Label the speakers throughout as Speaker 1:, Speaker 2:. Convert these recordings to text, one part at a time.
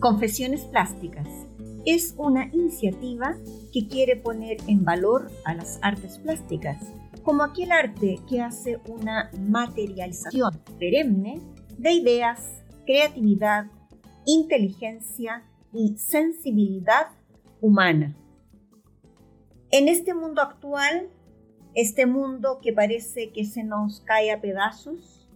Speaker 1: Confesiones Plásticas es una iniciativa que quiere poner en valor a las artes plásticas, como aquel arte que hace una materialización perenne de ideas, creatividad, inteligencia y sensibilidad humana. En este mundo actual, este mundo que parece que se nos cae a pedazos,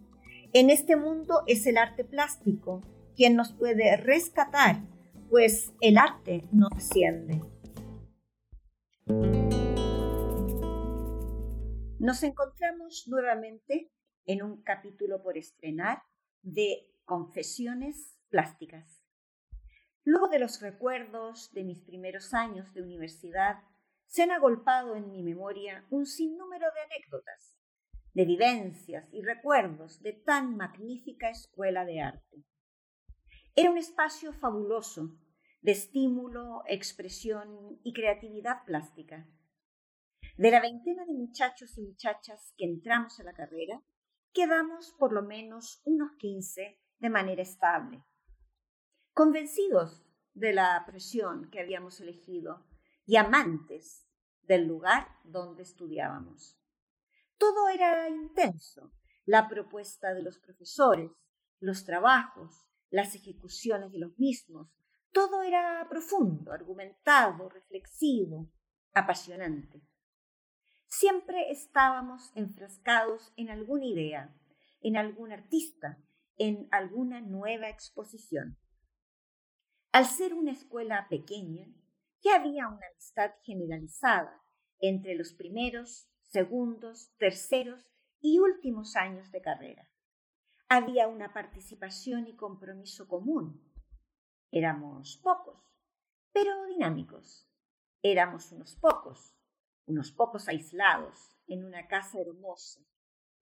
Speaker 1: en este mundo es el arte plástico quien nos puede rescatar, pues el arte no asciende. Nos encontramos nuevamente en un capítulo por estrenar de Confesiones Plásticas. Luego de los recuerdos de mis primeros años de universidad, se han agolpado en mi memoria un sinnúmero de anécdotas, de vivencias y recuerdos de tan magnífica escuela de arte. Era un espacio fabuloso de estímulo, expresión y creatividad plástica. De la veintena de muchachos y muchachas que entramos a la carrera, quedamos por lo menos unos quince de manera estable. Convencidos de la presión que habíamos elegido y amantes del lugar donde estudiábamos. Todo era intenso, la propuesta de los profesores, los trabajos, las ejecuciones de los mismos. Todo era profundo, argumentado, reflexivo, apasionante. Siempre estábamos enfrascados en alguna idea, en algún artista, en alguna nueva exposición. Al ser una escuela pequeña, ya había una amistad generalizada entre los primeros, segundos, terceros y últimos años de carrera había una participación y compromiso común. Éramos pocos, pero dinámicos. Éramos unos pocos, unos pocos aislados en una casa hermosa,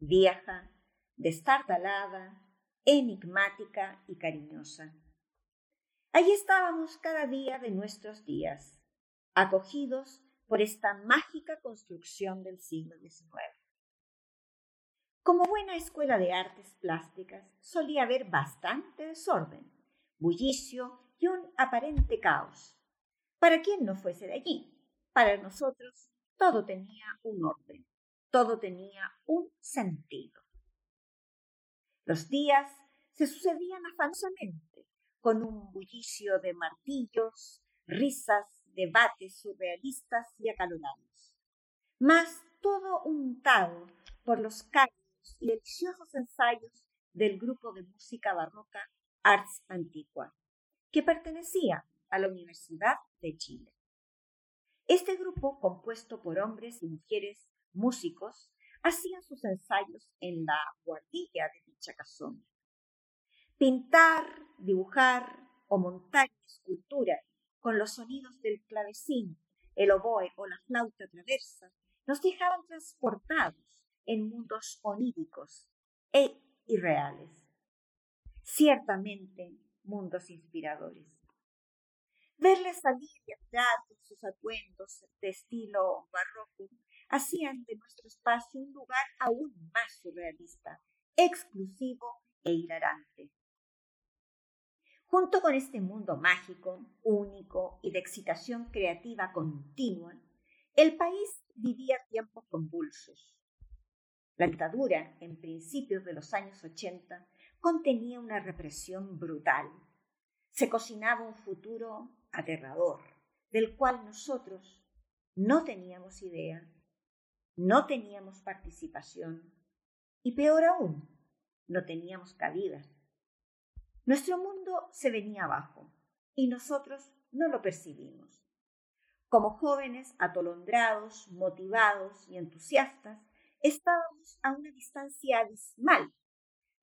Speaker 1: vieja, destartalada, enigmática y cariñosa. Allí estábamos cada día de nuestros días, acogidos por esta mágica construcción del siglo XIX. Como buena escuela de artes plásticas, solía haber bastante desorden, bullicio y un aparente caos. Para quien no fuese de allí, para nosotros todo tenía un orden, todo tenía un sentido. Los días se sucedían afanosamente, con un bullicio de martillos, risas, debates surrealistas y acalorados, más todo untado por los y deliciosos ensayos del grupo de música barroca Arts Antigua, que pertenecía a la Universidad de Chile. Este grupo, compuesto por hombres y mujeres músicos, hacían sus ensayos en la guardilla de dicha casona. Pintar, dibujar o montar escultura con los sonidos del clavecín, el oboe o la flauta traversa nos dejaban transportados en mundos oníricos e irreales. Ciertamente mundos inspiradores. Verles salir y entrar con sus atuendos de estilo barroco hacían de nuestro espacio un lugar aún más surrealista, exclusivo e hilarante. Junto con este mundo mágico, único y de excitación creativa continua, el país vivía tiempos convulsos. La dictadura, en principios de los años 80, contenía una represión brutal. Se cocinaba un futuro aterrador, del cual nosotros no teníamos idea, no teníamos participación y peor aún, no teníamos cabida. Nuestro mundo se venía abajo y nosotros no lo percibimos. Como jóvenes atolondrados, motivados y entusiastas, estábamos a una distancia abismal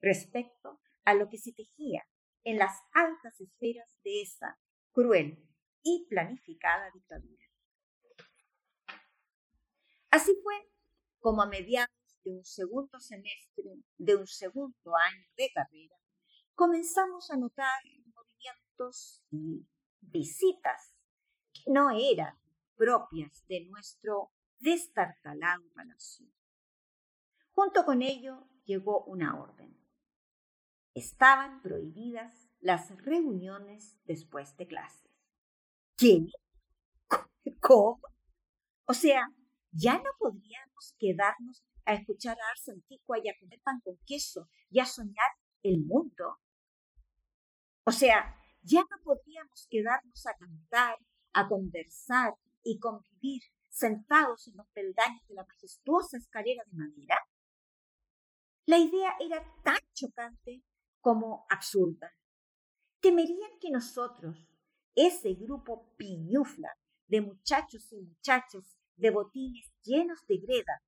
Speaker 1: respecto a lo que se tejía en las altas esferas de esa cruel y planificada dictadura. Así fue como a mediados de un segundo semestre de un segundo año de carrera, comenzamos a notar movimientos y visitas que no eran propias de nuestro destartalado palacio. Junto con ello llegó una orden. Estaban prohibidas las reuniones después de clases. ¿Qué? ¿Cómo? O sea, ya no podríamos quedarnos a escuchar a Arce Antigua y a comer pan con queso y a soñar el mundo. O sea, ya no podríamos quedarnos a cantar, a conversar y convivir sentados en los peldaños de la majestuosa escalera de madera. La idea era tan chocante como absurda. Temerían que nosotros, ese grupo piñufla de muchachos y muchachas de botines llenos de greda,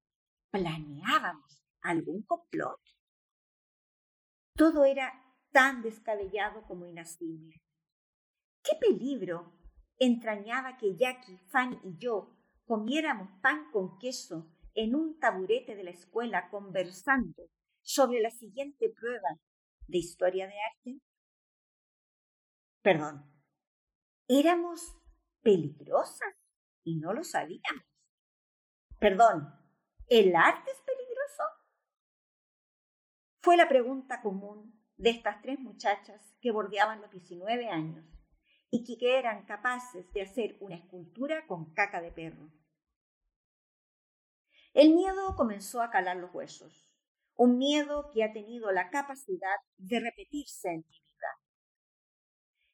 Speaker 1: planeábamos algún complot. Todo era tan descabellado como inasible. ¿Qué peligro entrañaba que Jackie, Fanny y yo comiéramos pan con queso en un taburete de la escuela conversando sobre la siguiente prueba de historia de arte? Perdón, éramos peligrosas y no lo sabíamos. Perdón, ¿el arte es peligroso? Fue la pregunta común de estas tres muchachas que bordeaban los 19 años y que eran capaces de hacer una escultura con caca de perro. El miedo comenzó a calar los huesos, un miedo que ha tenido la capacidad de repetirse en mi vida.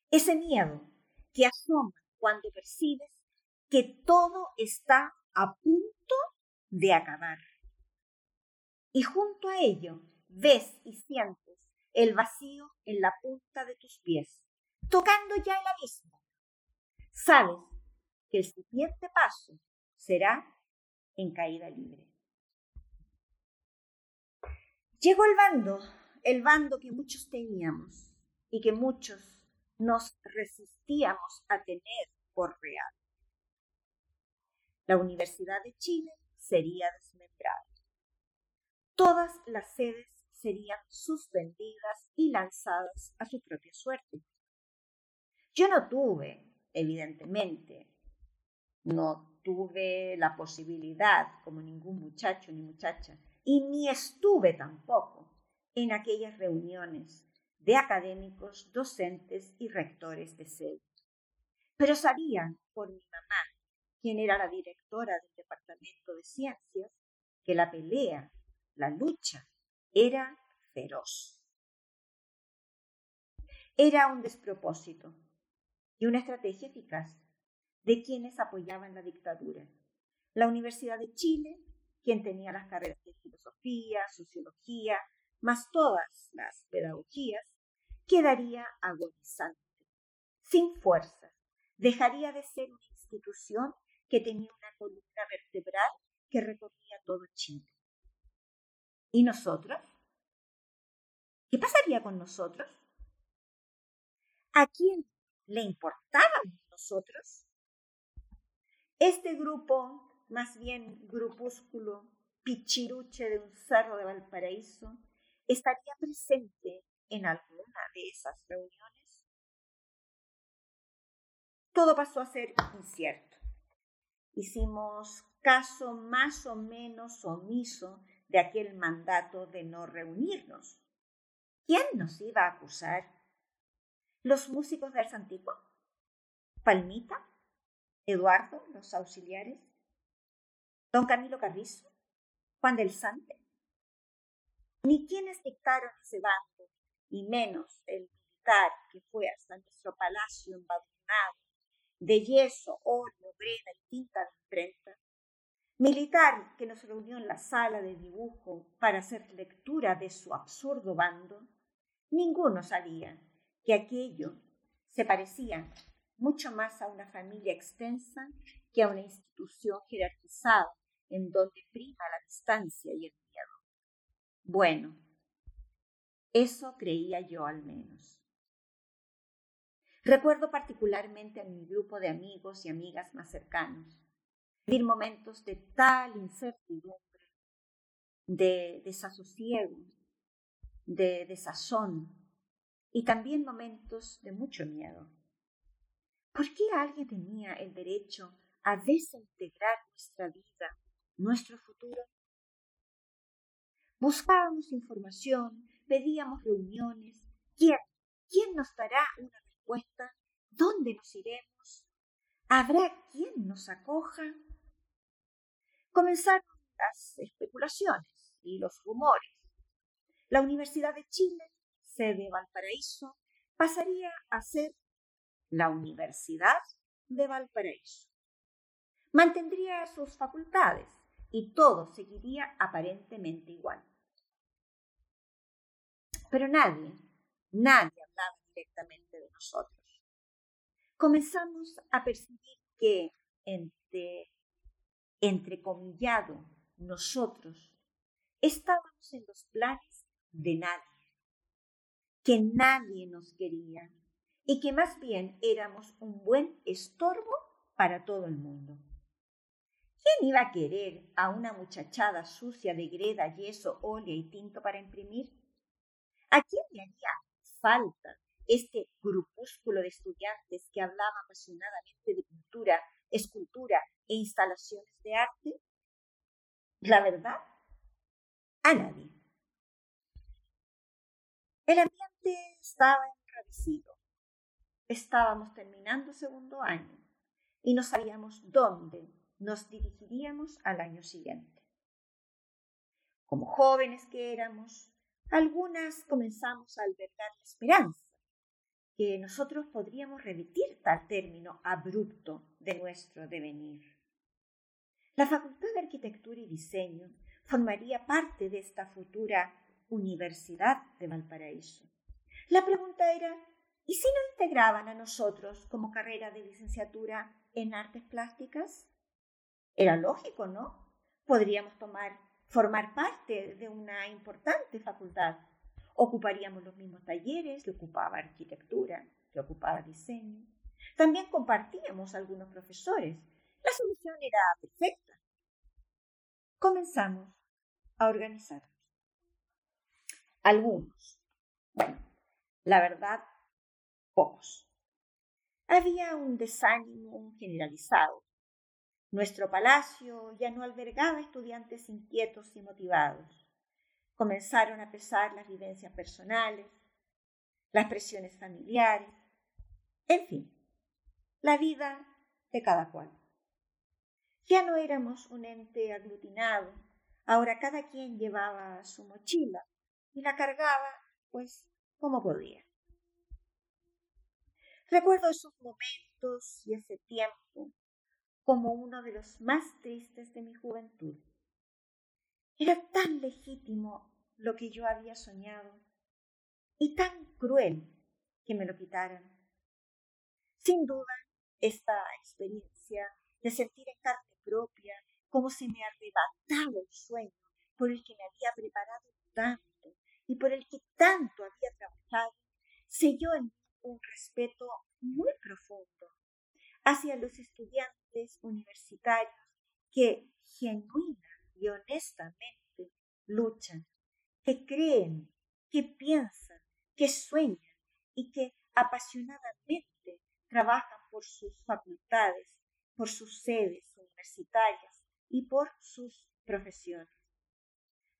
Speaker 1: Ese miedo que asoma cuando percibes que todo está a punto de acabar. Y junto a ello ves y sientes el vacío en la punta de tus pies, tocando ya el abismo. Sabes que el siguiente paso será en caída libre. Llegó el bando, el bando que muchos teníamos y que muchos nos resistíamos a tener por real. La Universidad de Chile sería desmembrada. Todas las sedes serían suspendidas y lanzadas a su propia suerte. Yo no tuve, evidentemente, no tuve la posibilidad, como ningún muchacho ni muchacha, y ni estuve tampoco en aquellas reuniones de académicos, docentes y rectores de sede. Pero sabía por mi mamá, quien era la directora del Departamento de Ciencias, que la pelea, la lucha, era feroz. Era un despropósito y una estrategia eficaz de quienes apoyaban la dictadura. La Universidad de Chile, quien tenía las carreras de filosofía, sociología, más todas las pedagogías, quedaría agonizante, sin fuerzas, dejaría de ser una institución que tenía una columna vertebral que recorría todo Chile. ¿Y nosotros? ¿Qué pasaría con nosotros? ¿A quién le importábamos nosotros? Este grupo, más bien grupúsculo, pichiruche de un cerro de Valparaíso, estaría presente en alguna de esas reuniones. Todo pasó a ser incierto. Hicimos caso más o menos omiso de aquel mandato de no reunirnos. ¿Quién nos iba a acusar? ¿Los músicos del Santico? ¿Palmita? ¿Eduardo, los auxiliares? ¿Don Camilo Carrizo? ¿Juan del Sante? Ni quienes dictaron ese bando, ni menos el militar que fue hasta nuestro palacio embadurnado de yeso, óleo, breda y tinta de imprenta, militar que nos reunió en la sala de dibujo para hacer lectura de su absurdo bando, ninguno sabía que aquello se parecía mucho más a una familia extensa que a una institución jerarquizada en donde prima la distancia y el miedo. Bueno, eso creía yo al menos. Recuerdo particularmente a mi grupo de amigos y amigas más cercanos, vivir momentos de tal incertidumbre, de desasosiego, de desazón y también momentos de mucho miedo. ¿Por qué alguien tenía el derecho a desintegrar nuestra vida, nuestro futuro? Buscábamos información, pedíamos reuniones. ¿Quién? ¿Quién ¿Quién nos dará una respuesta? ¿Dónde nos iremos? ¿Habrá quien nos acoja? Comenzaron las especulaciones y los rumores. La Universidad de Chile, sede Valparaíso, pasaría a ser la Universidad de Valparaíso. Mantendría sus facultades y todo seguiría aparentemente igual. Pero nadie, nadie hablaba directamente de nosotros. Comenzamos a percibir que entre, entrecomillado, nosotros estábamos en los planes de nadie, que nadie nos quería y que más bien éramos un buen estorbo para todo el mundo. ¿Quién iba a querer a una muchachada sucia de greda, yeso, óleo y tinto para imprimir? ¿A quién le haría falta este grupúsculo de estudiantes que hablaba apasionadamente de pintura, escultura e instalaciones de arte? La verdad, a nadie. El ambiente estaba enrarecido. Estábamos terminando segundo año y no sabíamos dónde nos dirigiríamos al año siguiente. Como jóvenes que éramos, algunas comenzamos a albergar la esperanza que nosotros podríamos revertir tal término abrupto de nuestro devenir. La Facultad de Arquitectura y Diseño formaría parte de esta futura Universidad de Valparaíso. La pregunta era, ¿y si nos integraban a nosotros como carrera de licenciatura en artes plásticas? Era lógico, ¿no? Podríamos tomar, formar parte de una importante facultad. Ocuparíamos los mismos talleres que ocupaba arquitectura, que ocupaba diseño. También compartíamos algunos profesores. La solución era perfecta. Comenzamos a organizarnos. Algunos. Bueno, la verdad, pocos. Había un desánimo generalizado. Nuestro palacio ya no albergaba estudiantes inquietos y motivados. Comenzaron a pesar las vivencias personales, las presiones familiares, en fin, la vida de cada cual. Ya no éramos un ente aglutinado, ahora cada quien llevaba su mochila y la cargaba, pues, como podía. Recuerdo esos momentos y ese tiempo como uno de los más tristes de mi juventud. Era tan legítimo lo que yo había soñado y tan cruel que me lo quitaran. Sin duda, esta experiencia de sentir en carne propia cómo se me arrebataba el sueño por el que me había preparado tanto y por el que tanto había trabajado, selló en mí un respeto muy profundo hacia los estudiantes universitarios que genuina y honestamente luchan, que creen, que piensan, que sueñan y que apasionadamente trabajan por sus facultades, por sus sedes universitarias y por sus profesiones.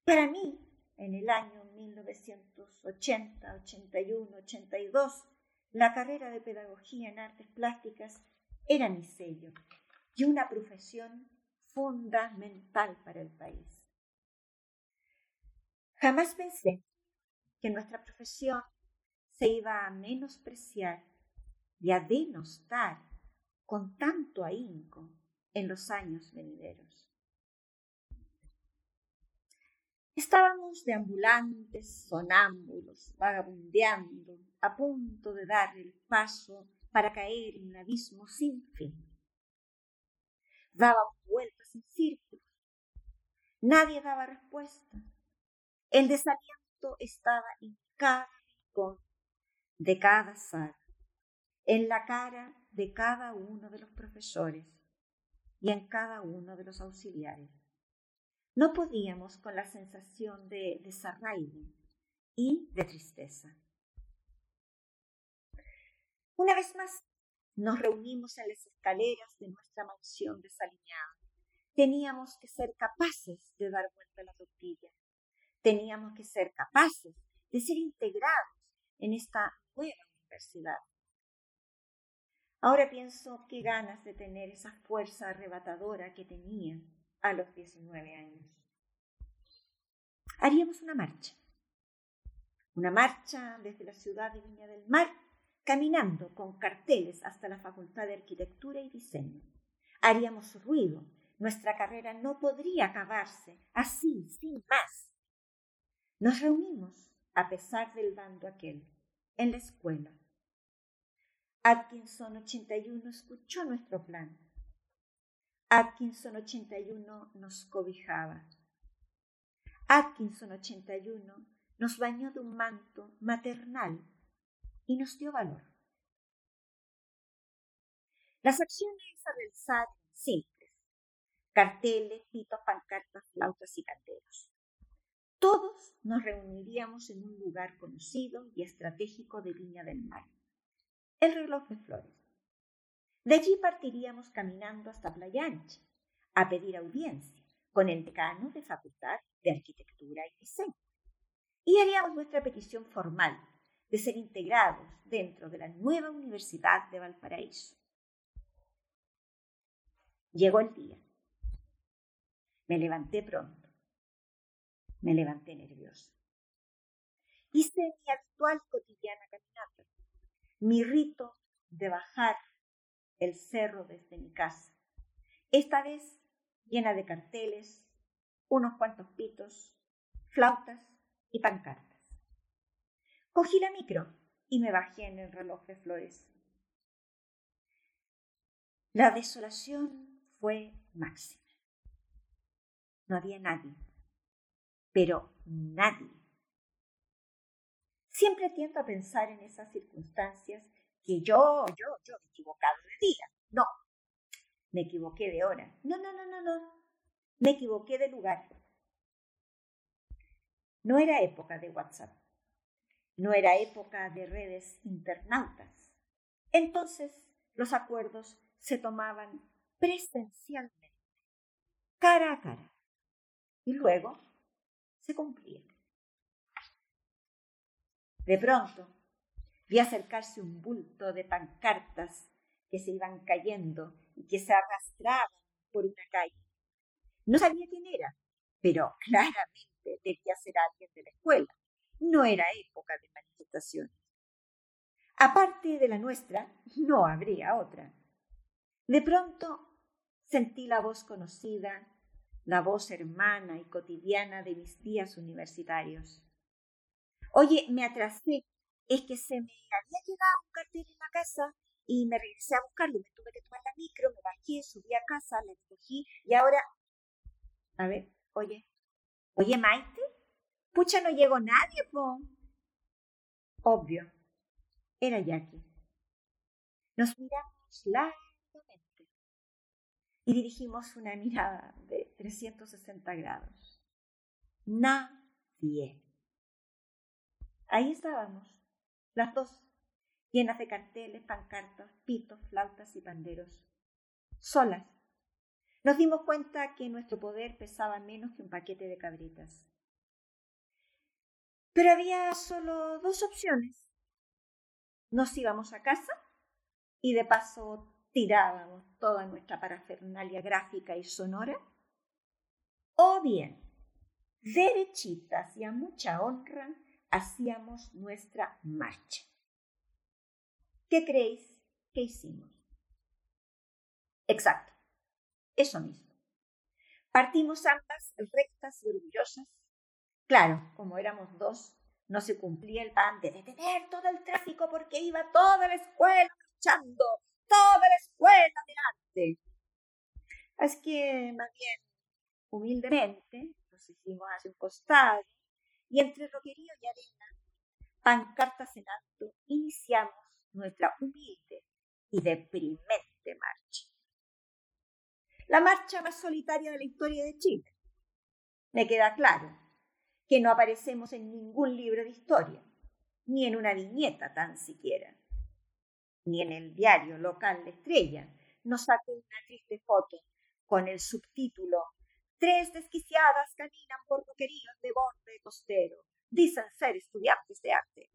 Speaker 1: Para mí, en el año 1980, 81, 82, la carrera de Pedagogía en Artes Plásticas era mi sello y una profesión fundamental para el país. Jamás pensé que nuestra profesión se iba a menospreciar y a denostar con tanto ahínco en los años venideros. Estábamos deambulantes, sonámbulos, vagabundeando, a punto de dar el paso para caer en un abismo sin fin. Dábamos vueltas en. Nadie daba respuesta. El desaliento estaba en cada rincón de cada sala, en la cara de cada uno de los profesores y en cada uno de los auxiliares. No podíamos con la sensación de desarraigo y de tristeza. Una vez más, nos reunimos en las escaleras de nuestra mansión desalineada. Teníamos que ser capaces de dar vuelta a la tortilla. Teníamos que ser capaces de ser integrados en esta nueva universidad. Ahora pienso qué ganas de tener esa fuerza arrebatadora que tenía a los 19 años. Haríamos una marcha. Una marcha desde la ciudad de Viña del Mar, caminando con carteles hasta la Facultad de Arquitectura y Diseño. Haríamos ruido. Nuestra carrera no podría acabarse así, sin más. Nos reunimos, a pesar del bando aquel, en la escuela. Atkinson 81 escuchó nuestro plan. Atkinson 81 nos cobijaba. Atkinson 81 nos bañó de un manto maternal y nos dio valor. Las acciones a realizar simples. Carteles, pitos, pancartas, flautas y canteros. Todos nos reuniríamos en un lugar conocido y estratégico de Viña del Mar, el reloj de flores. De allí partiríamos caminando hasta Playa Ancha, a pedir audiencia con el decano de Facultad de Arquitectura y Diseño y haríamos nuestra petición formal de ser integrados dentro de la nueva Universidad de Valparaíso. Llegó el día. Me levanté pronto. Me levanté nerviosa. Hice mi actual cotidiana caminata, mi rito de bajar el cerro desde mi casa, esta vez llena de carteles, unos cuantos pitos, flautas y pancartas. Cogí la micro y me bajé en el reloj de flores. La desolación fue máxima. No había nadie, pero nadie. Siempre tiendo a pensar en esas circunstancias que yo, yo, yo me he equivocado de día. No, me equivoqué de hora. No, no, no, no, no. Me equivoqué de lugar. No era época de WhatsApp, no era época de redes internautas. Entonces los acuerdos se tomaban presencialmente, cara a cara, y luego se cumplían. De pronto vi acercarse un bulto de pancartas que se iban cayendo y que se arrastraban por una calle. No sabía quién era, pero claramente debía ser alguien de la escuela. No era época de manifestaciones. Aparte de la nuestra, no habría otra. De pronto sentí la voz conocida, la voz hermana y cotidiana de mis días universitarios. Oye, me atrasé. Es que se me había llegado un cartel en la casa y me regresé a buscarlo. Me tuve que tomar la micro, me bajé, subí a casa, la recogí y ahora... A ver, oye, Oye, Maite, pucha, no llegó nadie, po. Obvio, era Jackie. Nos miramos largamente y dirigimos una mirada de 360 grados. Nadie. Ahí estábamos, las dos, llenas de carteles, pancartas, pitos, flautas y panderos, solas, nos dimos cuenta que nuestro poder pesaba menos que un paquete de cabritas. Pero había solo dos opciones. Nos íbamos a casa y de paso tirábamos toda nuestra parafernalia gráfica y sonora. O bien, derechitas y a mucha honra, hacíamos nuestra marcha. ¿Qué creéis que hicimos? Exacto eso mismo. Partimos ambas rectas y orgullosas. Claro, como éramos dos, no se cumplía el pan de detener todo el tráfico porque iba toda la escuela marchando, toda la escuela delante. Así que, más bien, humildemente, nos hicimos hacia un costado y entre roquerío y arena, pancartas en alto, iniciamos nuestra humilde y deprimente marcha la marcha más solitaria de la historia de Chile. Me queda claro que no aparecemos en ningún libro de historia, ni en una viñeta tan siquiera, ni en el diario local La Estrella nos sacó una triste foto con el subtítulo Tres desquiciadas caminan por roqueríos de borde costero. Dicen ser estudiantes de arte.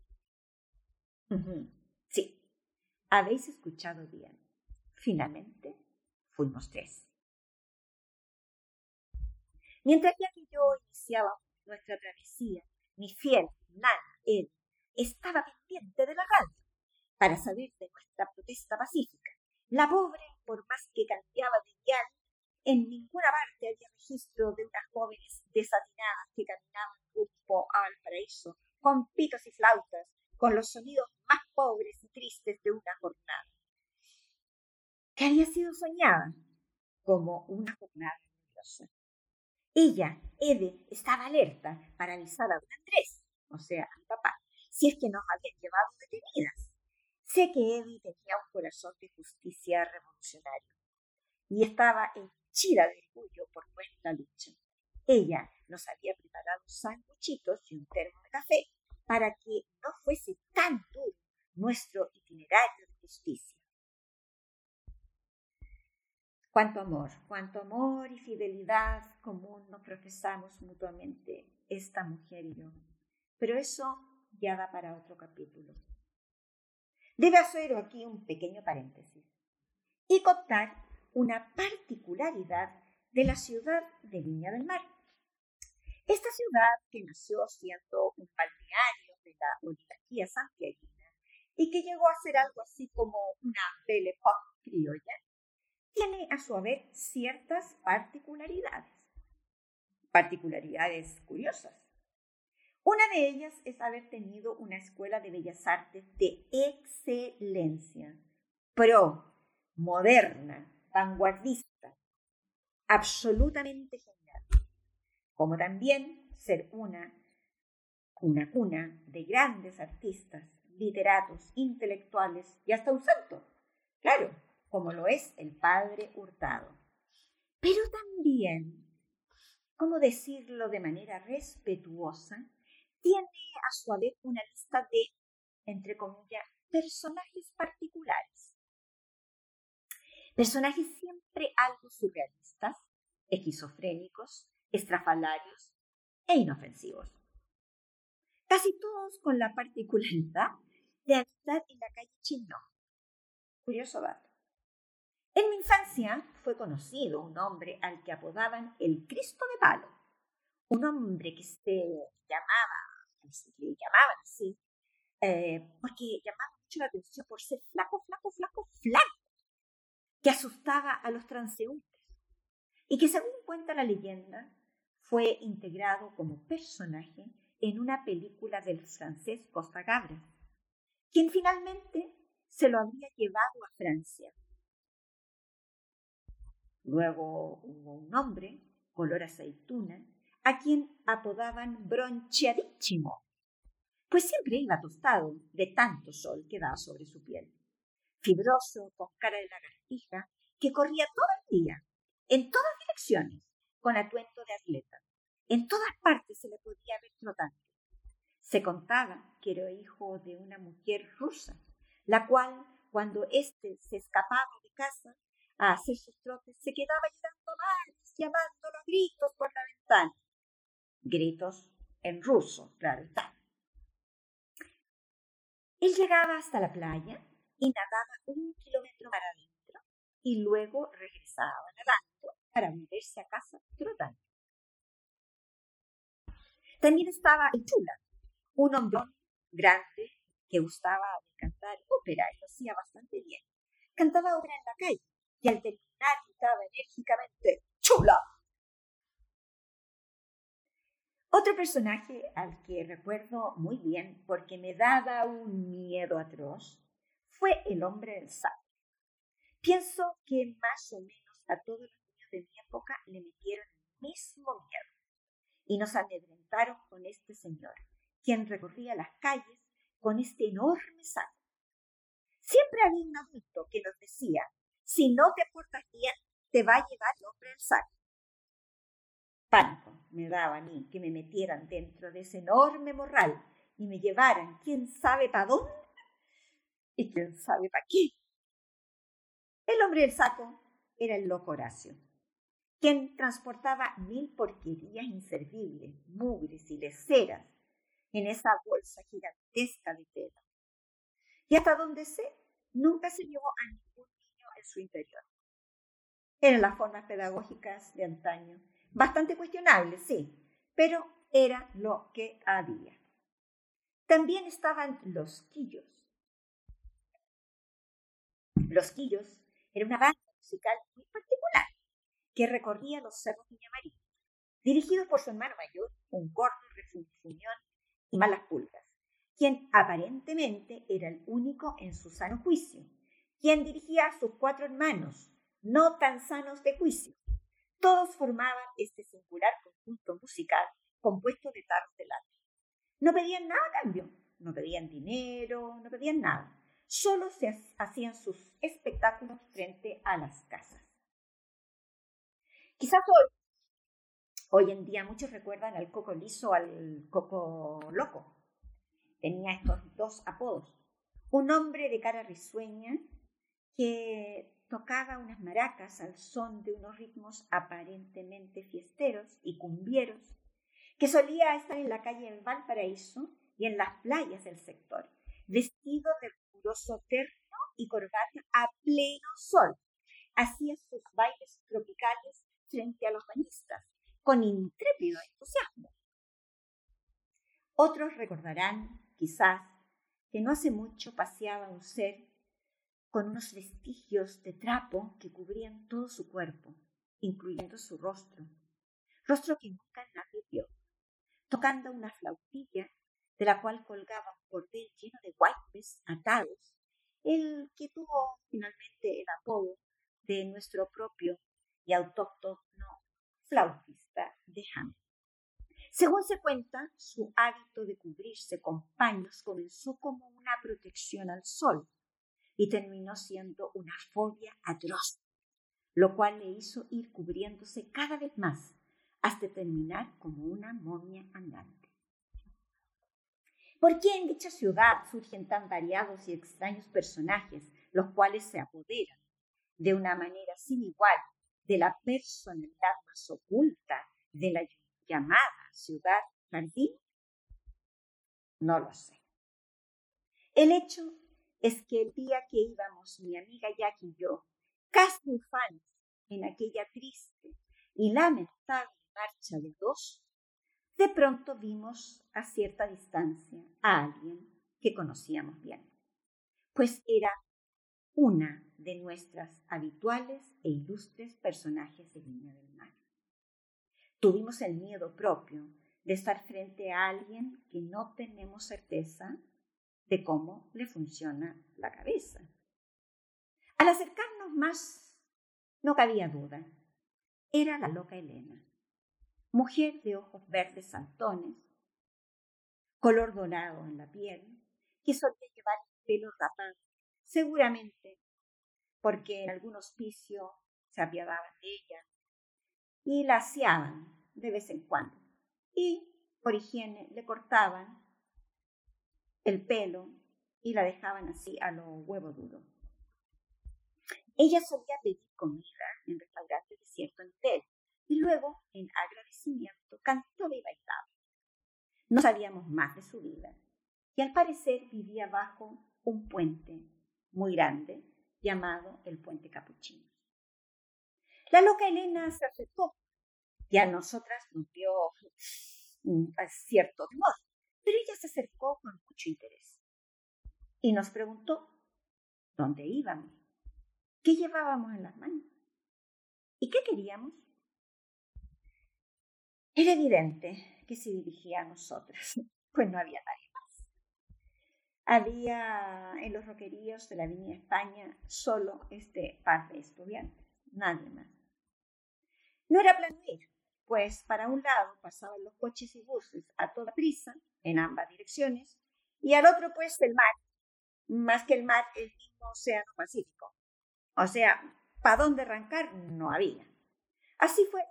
Speaker 1: Sí, Habéis escuchado bien. Finalmente, fuimos tres. Mientras ya que yo iniciaba nuestra travesía, mi fiel nana, él, estaba pendiente de la radio para saber de nuestra protesta pacífica. La pobre, por más que cambiaba de guiar, en ninguna parte había registro de unas jóvenes desatinadas que caminaban rumbo al paraíso, con pitos y flautas, con los sonidos más pobres y tristes de una jornada, que había sido soñada como una jornada gloriosa. Ella, Ede, estaba alerta para avisar a don Andrés, o sea, a mi papá, si es que nos habían llevado detenidas. Sé que Ede tenía un corazón de justicia revolucionario y estaba henchida de orgullo por nuestra lucha. Ella nos había preparado sanguchitos y un termo de café para que no fuese tan duro nuestro itinerario de justicia. Cuánto amor, cuánto amor y fidelidad común nos profesamos mutuamente esta mujer y yo. Pero eso ya da para otro capítulo. Debe hacer aquí un pequeño paréntesis y contar una particularidad de la ciudad de Viña del Mar. Esta ciudad, que nació siendo un balneario de la oligarquía santiaguina y que llegó a ser algo así como una belle époque criolla, tiene a su vez ciertas particularidades. Particularidades curiosas. Una de ellas es haber tenido una escuela de bellas artes de excelencia, pro, moderna, vanguardista, absolutamente genial, como también ser una, una cuna de grandes artistas, literatos, intelectuales y hasta un santo. Claro, como lo es el padre Hurtado. Pero también, ¿cómo decirlo de manera respetuosa? Tiene a su vez una lista de, entre comillas, personajes particulares. Personajes siempre algo surrealistas, esquizofrénicos, estrafalarios e inofensivos. Casi todos con la particularidad de habitar en la calle Chino. Curioso dato. En mi infancia fue conocido un hombre al que apodaban el Cristo de Palo, un hombre que se llamaba, le llamaban así, eh, porque llamaba mucho la atención por ser flaco, flaco, flaco, flaco, que asustaba a los transeúntes. Y que según cuenta la leyenda fue integrado como personaje en una película del francés Costa Gabra, quien finalmente se lo había llevado a Francia. Luego hubo un hombre, color aceituna, a quien apodaban broncheadísimo, pues siempre iba tostado de tanto sol que daba sobre su piel. Fibroso, con cara de lagartija, que corría todo el día, en todas direcciones, con atuendo de atleta. En todas partes se le podía ver trotando. Se contaba que era hijo de una mujer rusa, la cual, cuando éste se escapaba de casa, a hacer sus trotes, se quedaba llorando más, llamando los gritos por la ventana. Gritos en ruso, claro está. Él llegaba hasta la playa y nadaba un kilómetro para adentro y luego regresaba nadando para volverse a casa trotando. También estaba el Chula, un hombre grande que gustaba de cantar ópera y lo hacía bastante bien. Cantaba ópera en la calle y al terminar gritaba enérgicamente ¡Chula! Otro personaje al que recuerdo muy bien porque me daba un miedo atroz fue el hombre del saco. Pienso que más o menos a todos los niños de mi época le metieron el mismo miedo y nos amedrentaron con este señor, quien recorría las calles con este enorme saco. Siempre había un adulto que nos decía si no te portas bien, te va a llevar el hombre al saco. Pánico me daba a mí que me metieran dentro de ese enorme morral y me llevaran quién sabe para dónde y quién sabe para qué. El hombre del saco era el loco Horacio, quien transportaba mil porquerías inservibles, mugres y leceras en esa bolsa gigantesca de tela. Y hasta donde sé, nunca se llevó a ningún niño en su interior. Eran las formas pedagógicas de antaño, bastante cuestionables, sí, pero era lo que había. También estaban los quillos. Los quillos era una banda musical muy particular que recorría los cerros de Ñamarí, dirigidos por su hermano mayor, un gordo refunfuñón y malas pulgas, quien aparentemente era el único en su sano juicio, quien dirigía a sus cuatro hermanos, no tan sanos de juicio. Todos formaban este singular conjunto musical compuesto de tarros de lata. No pedían nada a cambio, no pedían dinero, no pedían nada. Solo se hacían sus espectáculos frente a las casas. Quizás hoy, hoy en día muchos recuerdan al coco liso, al coco loco. Tenía estos dos apodos. Un hombre de cara risueña que tocaba unas maracas al son de unos ritmos aparentemente fiesteros y cumbieros, que solía estar en la calle del Valparaíso y en las playas del sector, vestido de riguroso terno y corbata a pleno sol. Hacía sus bailes tropicales frente a los bañistas, con intrépido entusiasmo. Otros recordarán, quizás, que no hace mucho paseaba un ser con unos vestigios de trapo que cubrían todo su cuerpo, incluyendo su rostro, rostro que nunca nadie vio, tocando una flautilla de la cual colgaba un cordel lleno de guaypes atados, el que tuvo finalmente el apodo de nuestro propio y autóctono flautista de Ham. Según se cuenta, su hábito de cubrirse con paños comenzó como una protección al sol y terminó siendo una fobia atroz, lo cual le hizo ir cubriéndose cada vez más hasta terminar como una momia andante. ¿Por qué en dicha ciudad surgen tan variados y extraños personajes, los cuales se apoderan de una manera sin igual de la personalidad más oculta de la llamada ciudad jardín? No lo sé. El hecho es que el día que íbamos mi amiga Jackie y yo, casi ufanos en aquella triste y lamentable marcha de dos, de pronto vimos a cierta distancia a alguien que conocíamos bien, pues era una de nuestras habituales e ilustres personajes de Viña del Mar. Tuvimos el miedo propio de estar frente a alguien que no tenemos certeza de cómo le funciona la cabeza. Al acercarnos más, no cabía duda. Era la loca Elena, mujer de ojos verdes saltones, color dorado en la piel, que solía llevar el pelo rapado, seguramente porque en algún hospicio se apiadaban de ella y la aseaban de vez en cuando. Y, por higiene, le cortaban el pelo y la dejaban así a lo huevo duro. Ella solía pedir comida en restaurantes de cierto nivel y luego, en agradecimiento, cantaba y bailaba. No sabíamos más de su vida y al parecer vivía bajo un puente muy grande llamado el Puente Capuchino. La loca Elena se acercó y a nosotras nos dio mm, cierto temor pero ella se acercó con mucho interés y nos preguntó dónde íbamos, qué llevábamos en las manos y qué queríamos. Era evidente que se dirigía a nosotras, pues no había nadie más. Había en los roqueríos de la Avenida España solo este par de estudiantes, nadie más. No era plan ir, pues para un lado pasaban los coches y buses a toda prisa en ambas direcciones y al otro pues el mar, más que el mar el mismo océano Pacífico. O sea, para dónde arrancar no había. Así fue.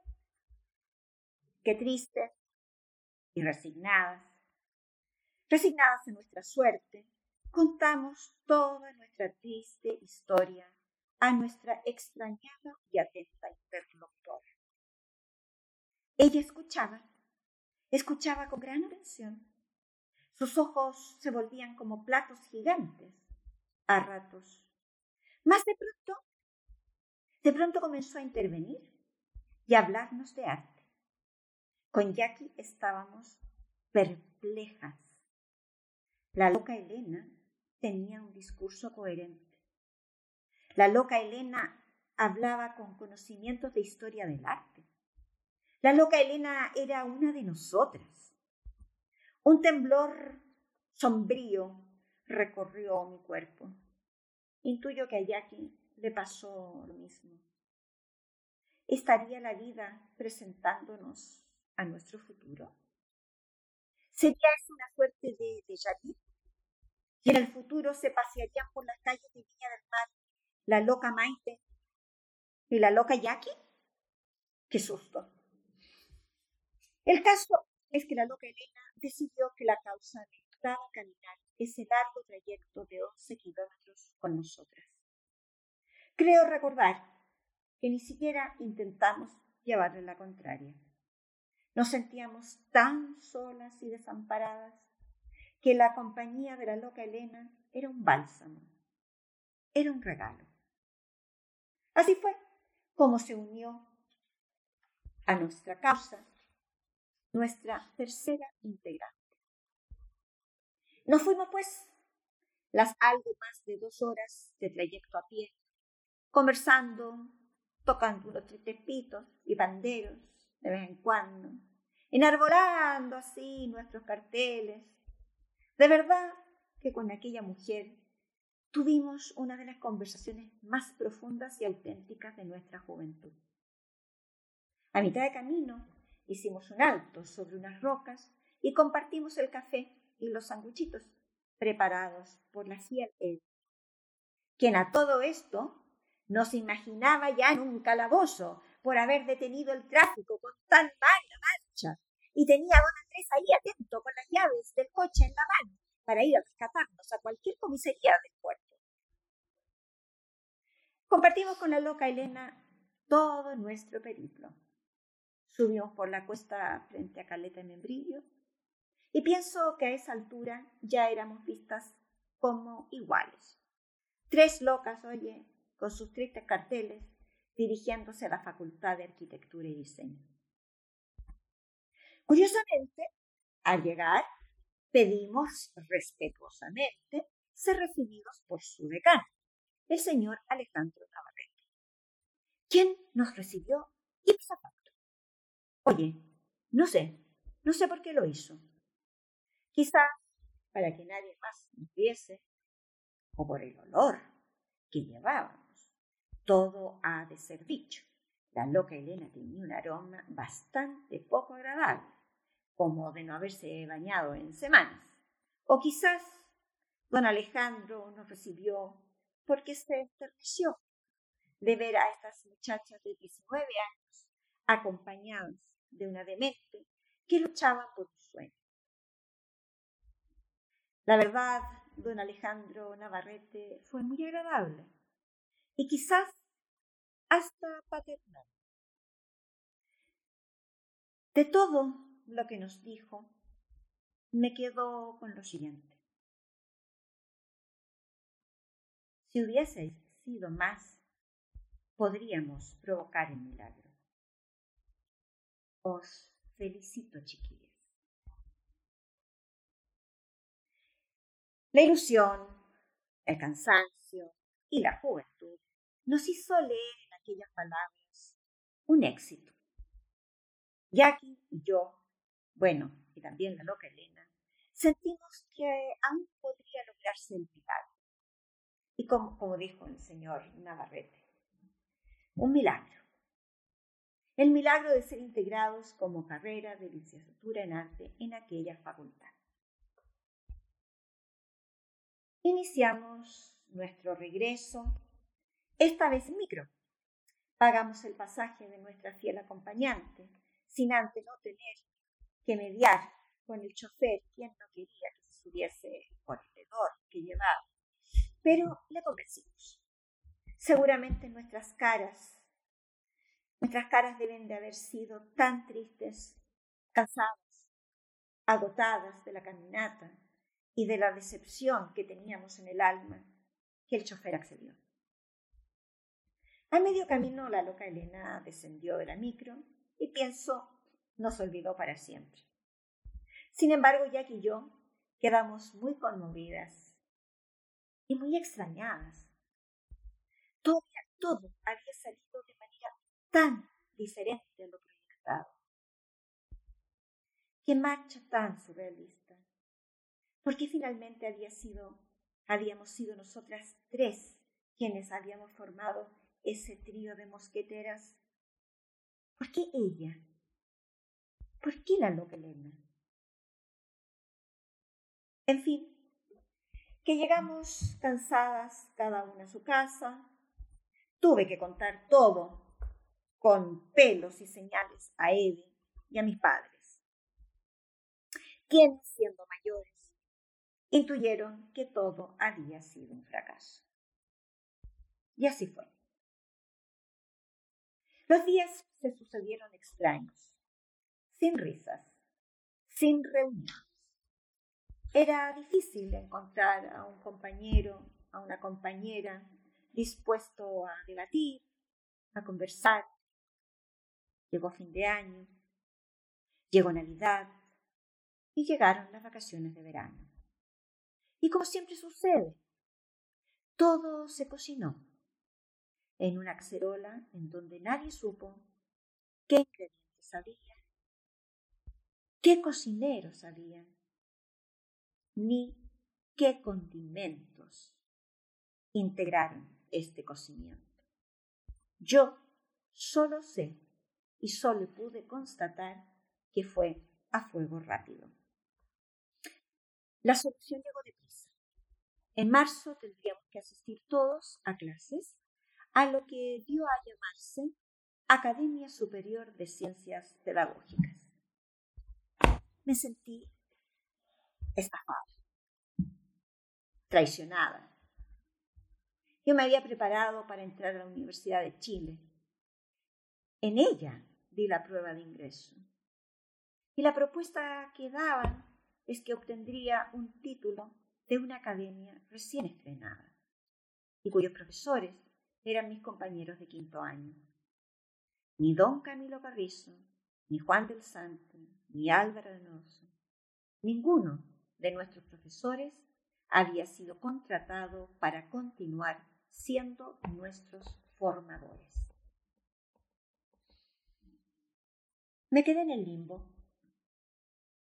Speaker 1: Qué triste y resignadas, resignadas en nuestra suerte, contamos toda nuestra triste historia a nuestra extrañada y atenta interlocutora. Ella escuchaba, escuchaba con gran atención. Sus ojos se volvían como platos gigantes, a ratos Más de pronto, de pronto comenzó a intervenir y a hablarnos de arte. Con Jackie estábamos perplejas. La loca Elena tenía un discurso coherente. La loca Elena hablaba con conocimientos de historia del arte. La loca Elena era una de nosotras. Un temblor sombrío recorrió mi cuerpo. Intuyo que a Jackie le pasó lo mismo. ¿Estaría la vida presentándonos a nuestro futuro? ¿Sería eso una suerte de déjà? Y en el futuro se pasearían por las calles de Viña del Mar la loca Maite y la loca Jackie. ¡Qué susto! El caso es que la loca Elena decidió que la causa necesitaba caminar ese largo trayecto de 11 kilómetros con nosotras. Creo recordar que ni siquiera intentamos llevarle la contraria. Nos sentíamos tan solas y desamparadas que la compañía de la loca Elena era un bálsamo, era un regalo. Así fue como se unió a nuestra causa nuestra tercera integrante. Nos fuimos pues las algo más de dos horas de trayecto a pie, conversando, tocando unos tritepitos y banderos de vez en cuando, enarbolando así nuestros carteles. De verdad que con aquella mujer tuvimos una de las conversaciones más profundas y auténticas de nuestra juventud. A mitad de camino hicimos un alto sobre unas rocas y compartimos el café y los sanguchitos preparados por la fiel Ed, quien a todo esto nos imaginaba ya en un calabozo por haber detenido el tráfico con tan mala marcha y tenía a don Andrés ahí atento con las llaves del coche en la mano para ir a rescatarnos a cualquier comisaría del puerto. Compartimos con la loca Elena todo nuestro periplo. Subimos por la cuesta frente a Caleta de Membrillo y pienso que a esa altura ya éramos vistas como iguales. Tres locas, oye, con sus tristes carteles, dirigiéndose a la Facultad de Arquitectura y Diseño. Curiosamente, al llegar, pedimos respetuosamente ser recibidos por su decano, el señor Alejandro Navarrete, quien nos recibió. Oye, no sé, no sé por qué lo hizo. Quizá para que nadie más nos viese, o por el olor que llevábamos. Todo ha de ser dicho. La loca Elena tenía un aroma bastante poco agradable, como de no haberse bañado en semanas. O quizás don Alejandro nos recibió porque se enterneció de ver a estas muchachas de 19 años acompañadas de una demente que luchaba por un sueño. La verdad, don Alejandro Navarrete fue muy agradable y quizás hasta paternal. De todo lo que nos dijo, me quedo con lo siguiente. Si hubieseis sido más, podríamos provocar el milagro. Felicito, chiquillos. La ilusión, el cansancio y la juventud nos hizo leer en aquellas palabras un éxito. Jackie y yo, bueno, y también la loca Elena, sentimos que aún podría lograrse el milagro. Y como, como dijo el señor Navarrete, un milagro. El milagro de ser integrados como carrera de licenciatura en arte en aquella facultad. Iniciamos nuestro regreso, esta vez micro. Pagamos el pasaje de nuestra fiel acompañante, sin antes no tener que mediar con el chofer, quien no quería que se subiese por el hedor que llevaba. Pero le convencimos. Seguramente nuestras caras, nuestras caras deben de haber sido tan tristes, cansadas, agotadas de la caminata, y de la decepción que teníamos en el alma, que el chofer accedió. A medio camino la loca Elena descendió de la micro y pienso nos olvidó para siempre. Sin embargo, Jack y yo quedamos muy conmovidas y muy extrañadas. Todo, todo había salido de manera tan diferente a lo proyectado. Qué marcha tan surrealista. Porque finalmente había sido, habíamos sido nosotras tres quienes habíamos formado ese trío de mosqueteras. ¿Por qué ella? ¿Por qué la loca? En fin, que llegamos cansadas cada una a su casa. Tuve que contar todo con pelos y señales a Eve y a mis padres, quienes, siendo mayores, intuyeron que todo había sido un fracaso. Y así fue. Los días se sucedieron extraños, sin risas, sin reuniones. Era difícil encontrar a un compañero, a una compañera dispuesto a debatir, a conversar. Llegó fin de año, llegó Navidad y llegaron las vacaciones de verano. Y como siempre sucede, todo se cocinó en una cacerola en donde nadie supo qué ingredientes había, qué cocineros había, ni qué condimentos integraron este cocimiento. Yo solo sé y solo pude constatar que fue a fuego rápido. La solución llegó deprisa. En marzo tendríamos que asistir todos a clases a lo que dio a llamarse Academia Superior de Ciencias Pedagógicas. Me sentí estafada, traicionada. Yo me había preparado para entrar a la Universidad de Chile. En ella di la prueba de ingreso. Y la propuesta que daban es que obtendría un título de una academia recién estrenada y cuyos profesores eran mis compañeros de quinto año. Ni don Camilo Carrizo, ni Juan del Santo, ni Álvaro Donoso, ninguno de nuestros profesores había sido contratado para continuar siendo nuestros formadores. Me quedé en el limbo.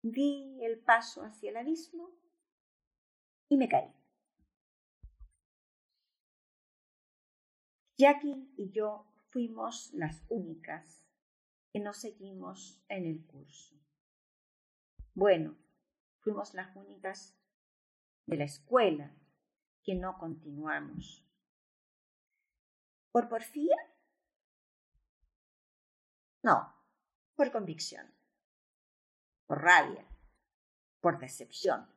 Speaker 1: Di el paso hacia el abismo y me caí. Jackie y yo fuimos las únicas que no seguimos en el curso. Bueno, fuimos las únicas de la escuela que no continuamos. ¿Por porfía? No, por convicción, por rabia, por decepción,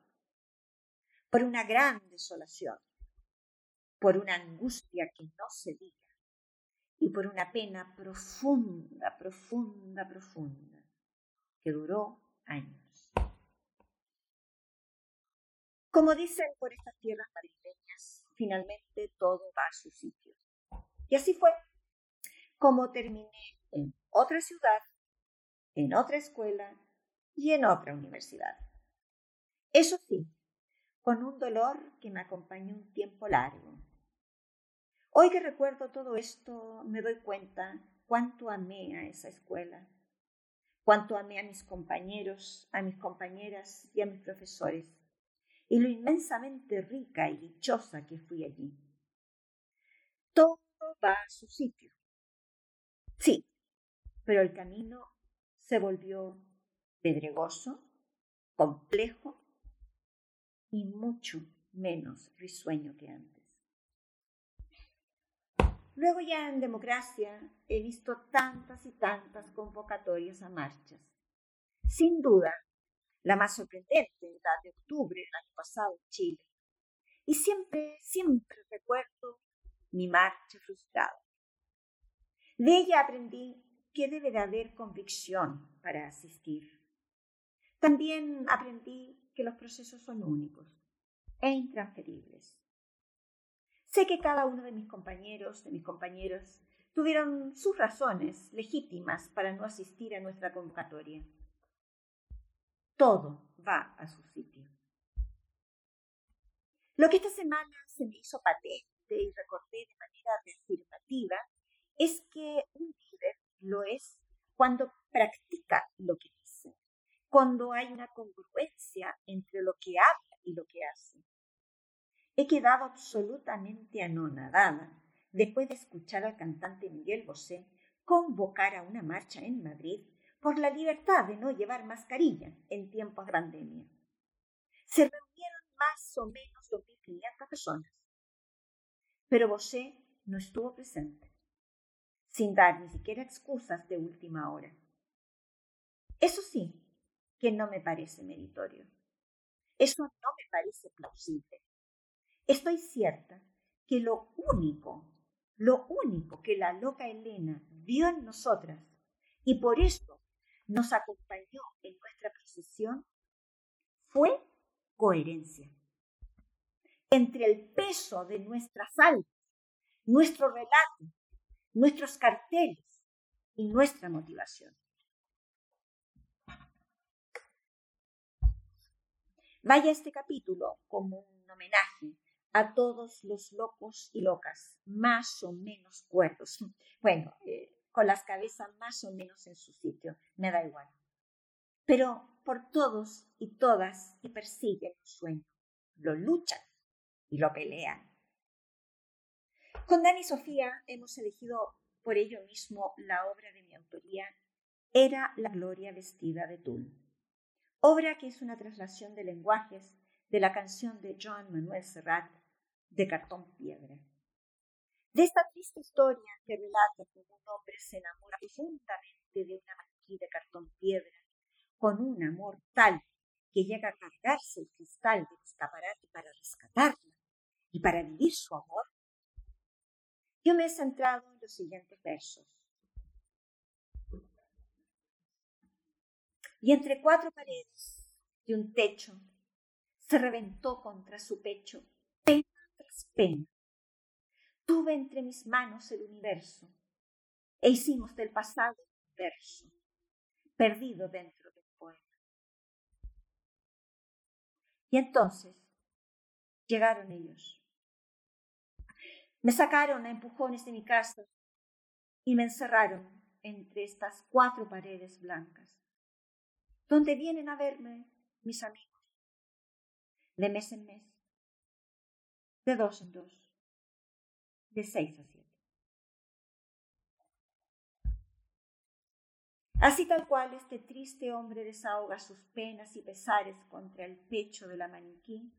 Speaker 1: por una gran desolación por una angustia que no se diga y por una pena profunda, profunda, profunda, que duró años. Como dicen por estas tierras madrileñas, finalmente todo va a su sitio. Y así fue como terminé en otra ciudad, en otra escuela y en otra universidad. Eso sí, con un dolor que me acompañó un tiempo largo, Hoy que recuerdo todo esto, me doy cuenta cuánto amé a esa escuela, cuánto amé a mis compañeros, a mis compañeras y a mis profesores, y lo inmensamente rica y dichosa que fui allí. Todo va a su sitio. Sí, pero el camino se volvió pedregoso, complejo y mucho menos risueño que antes. Luego ya en democracia he visto tantas y tantas convocatorias a marchas. Sin duda, la más sorprendente, la de octubre del año pasado en Chile. Y siempre, siempre recuerdo mi marcha frustrada. De ella aprendí que debe de haber convicción para asistir. También aprendí que los procesos son únicos e intransferibles. Sé que cada uno de mis compañeros, de mis compañeros, tuvieron sus razones legítimas para no asistir a nuestra convocatoria. Todo va a su sitio. Lo que esta semana se me hizo patente y recordé de manera afirmativa es que un líder lo es cuando practica lo que dice, cuando hay una congruencia entre lo que habla y lo que hace. He quedado absolutamente anonadada después de escuchar al cantante Miguel Bosé convocar a una marcha en Madrid por la libertad de no llevar mascarilla en tiempos de pandemia. Se reunieron más o menos 2.500 personas, pero Bosé no estuvo presente, sin dar ni siquiera excusas de última hora. Eso sí, que no me parece meritorio. Eso no me parece plausible. Estoy cierta que lo único, lo único que la loca Elena vio en nosotras y por eso nos acompañó en nuestra procesión fue coherencia. Entre el peso de nuestras almas, nuestro relato, nuestros carteles y nuestra motivación. Vaya este capítulo como un homenaje a todos los locos y locas, más o menos cuerdos. Bueno, eh, con las cabezas más o menos en su sitio, me da igual. Pero por todos y todas y persiguen un sueño, lo luchan y lo pelean. Con Dani y Sofía hemos elegido por ello mismo la obra de mi autoría, Era la Gloria vestida de tul, obra que es una traslación de lenguajes de la canción de Joan Manuel Serrat, de cartón piedra. De esta triste historia que relata cómo un hombre se enamora profundamente de una maniquí de cartón piedra, con un amor tal que llega a cargarse el cristal del escaparate para rescatarla y para vivir su amor, yo me he centrado en los siguientes versos. Y entre cuatro paredes de un techo se reventó contra su pecho pena tras pena Tuve entre mis manos el universo e hicimos del pasado un verso, perdido dentro del poema. Y entonces llegaron ellos. Me sacaron a empujones de mi casa y me encerraron entre estas cuatro paredes blancas, donde vienen a verme mis amigos, de mes en mes, de dos en dos de 6 a 7. Así tal cual este triste hombre desahoga sus penas y pesares contra el pecho de la maniquí,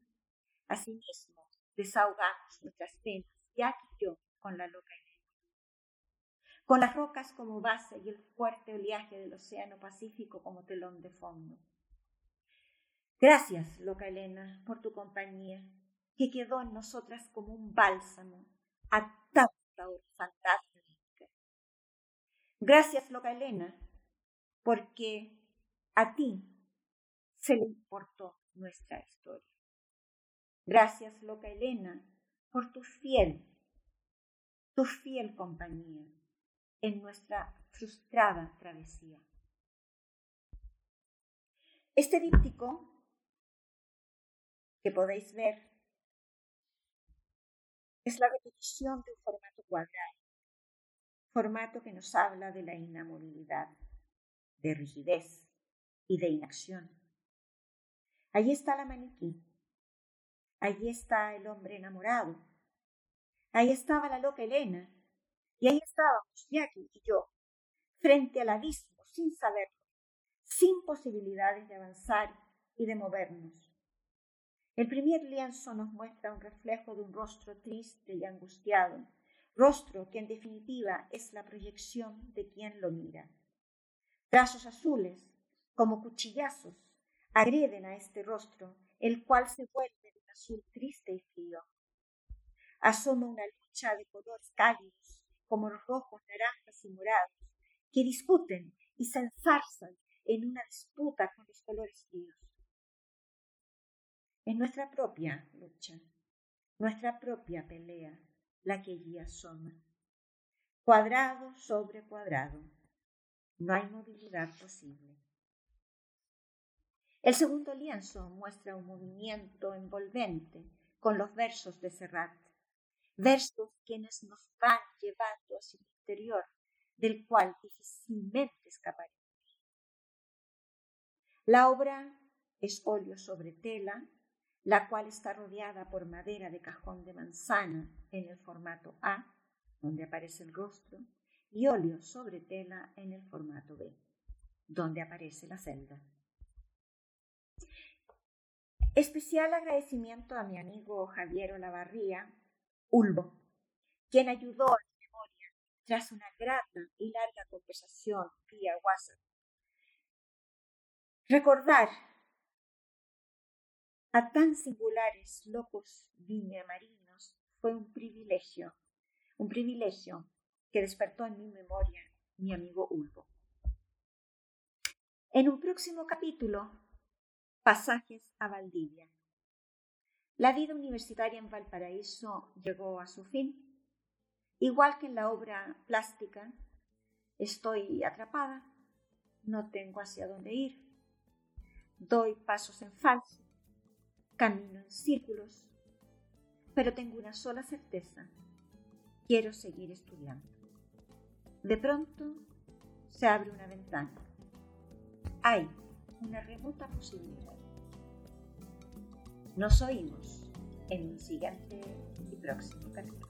Speaker 1: asimismo desahogamos nuestras penas, ya que yo, con la loca Elena. Con las rocas como base y el fuerte oleaje del Océano Pacífico como telón de fondo. Gracias, loca Elena, por tu compañía, que quedó en nosotras como un bálsamo a tanta orfandad Gracias, loca Elena, porque a ti se le importó nuestra historia. Gracias, loca Elena, por tu fiel, tu fiel compañía en nuestra frustrada travesía. Este díptico que podéis ver es la repetición de un formato cuadrado, formato que nos habla de la inamovilidad, de rigidez y de inacción. Allí está la maniquí, allí está el hombre enamorado, ahí estaba la loca Elena, y ahí estábamos Jackie y yo, frente al abismo, sin saberlo, sin posibilidades de avanzar y de movernos el primer lienzo nos muestra un reflejo de un rostro triste y angustiado, rostro que en definitiva es la proyección de quien lo mira. Trazos azules, como cuchillazos, agreden a este rostro, el cual se vuelve de un azul triste y frío. Asoma una lucha de colores cálidos, como los rojos, naranjas y morados, que discuten y se enzarzan en una disputa con los colores fríos. Es nuestra propia lucha, nuestra propia pelea la que allí asoma. cuadrado sobre cuadrado. No hay movilidad posible. El segundo lienzo muestra un movimiento envolvente con los versos de Serrat, versos quienes nos van llevando hacia el interior, del cual difícilmente escaparemos. La obra es óleo sobre tela, la cual está rodeada por madera de cajón de manzana en el formato A, donde aparece el rostro, y óleo sobre tela en el formato B, donde aparece la celda. Especial agradecimiento a mi amigo Javier Olavarría, Ulvo, quien ayudó a mi memoria tras una grata y larga conversación vía WhatsApp. Recordar a tan singulares locos viñamarinos fue un privilegio, un privilegio que despertó en mi memoria mi amigo Ulvo. En un próximo capítulo Pasajes a Valdivia. La vida universitaria en Valparaíso llegó a su fin. Igual que en la obra plástica, estoy atrapada, no tengo hacia dónde ir. Doy pasos en falso, camino en círculos, pero tengo una sola certeza. Quiero seguir estudiando. De pronto se abre una ventana. Hay una remota posibilidad. Nos oímos en un siguiente y próximo capítulo.